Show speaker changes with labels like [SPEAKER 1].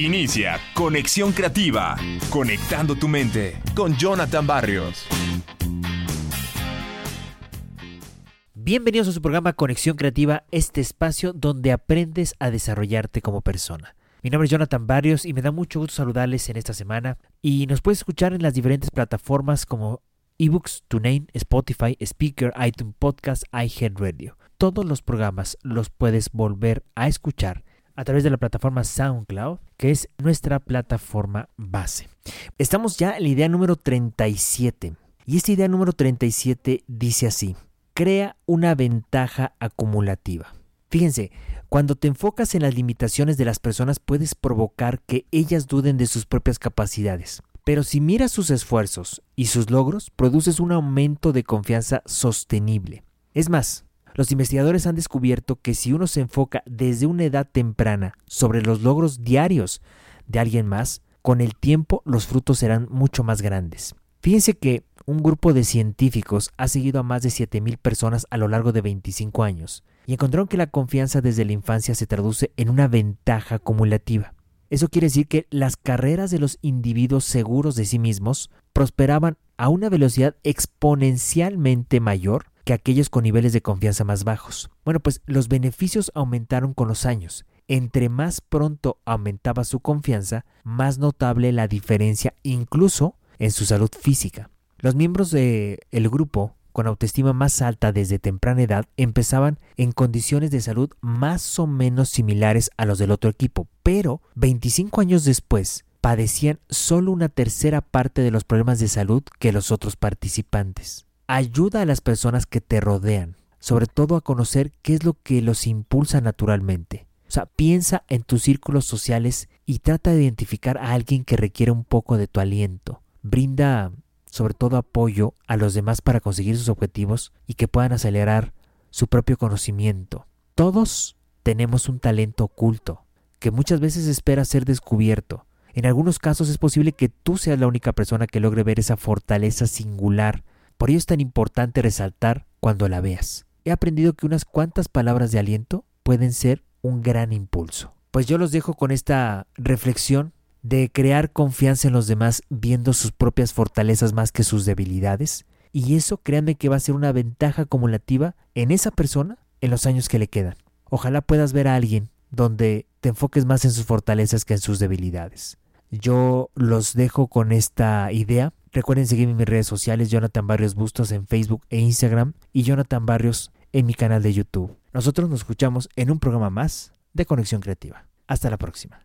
[SPEAKER 1] Inicia Conexión Creativa, conectando tu mente con Jonathan Barrios.
[SPEAKER 2] Bienvenidos a su programa Conexión Creativa, este espacio donde aprendes a desarrollarte como persona. Mi nombre es Jonathan Barrios y me da mucho gusto saludarles en esta semana y nos puedes escuchar en las diferentes plataformas como eBooks, TuneIn, Spotify, Speaker, iTunes Podcast, iHeartRadio. Todos los programas los puedes volver a escuchar a través de la plataforma SoundCloud, que es nuestra plataforma base. Estamos ya en la idea número 37. Y esta idea número 37 dice así, crea una ventaja acumulativa. Fíjense, cuando te enfocas en las limitaciones de las personas puedes provocar que ellas duden de sus propias capacidades. Pero si miras sus esfuerzos y sus logros, produces un aumento de confianza sostenible. Es más, los investigadores han descubierto que si uno se enfoca desde una edad temprana sobre los logros diarios de alguien más, con el tiempo los frutos serán mucho más grandes. Fíjense que un grupo de científicos ha seguido a más de 7.000 personas a lo largo de 25 años y encontraron que la confianza desde la infancia se traduce en una ventaja acumulativa. Eso quiere decir que las carreras de los individuos seguros de sí mismos prosperaban a una velocidad exponencialmente mayor que aquellos con niveles de confianza más bajos. Bueno, pues los beneficios aumentaron con los años. Entre más pronto aumentaba su confianza, más notable la diferencia incluso en su salud física. Los miembros del grupo con autoestima más alta desde temprana edad empezaban en condiciones de salud más o menos similares a los del otro equipo, pero 25 años después padecían solo una tercera parte de los problemas de salud que los otros participantes. Ayuda a las personas que te rodean, sobre todo a conocer qué es lo que los impulsa naturalmente. O sea, piensa en tus círculos sociales y trata de identificar a alguien que requiere un poco de tu aliento. Brinda sobre todo apoyo a los demás para conseguir sus objetivos y que puedan acelerar su propio conocimiento. Todos tenemos un talento oculto que muchas veces espera ser descubierto. En algunos casos es posible que tú seas la única persona que logre ver esa fortaleza singular por ello es tan importante resaltar cuando la veas. He aprendido que unas cuantas palabras de aliento pueden ser un gran impulso. Pues yo los dejo con esta reflexión de crear confianza en los demás viendo sus propias fortalezas más que sus debilidades. Y eso créanme que va a ser una ventaja acumulativa en esa persona en los años que le quedan. Ojalá puedas ver a alguien donde te enfoques más en sus fortalezas que en sus debilidades. Yo los dejo con esta idea Recuerden seguirme en mis redes sociales, Jonathan Barrios Bustos en Facebook e Instagram y Jonathan Barrios en mi canal de YouTube. Nosotros nos escuchamos en un programa más de Conexión Creativa. Hasta la próxima.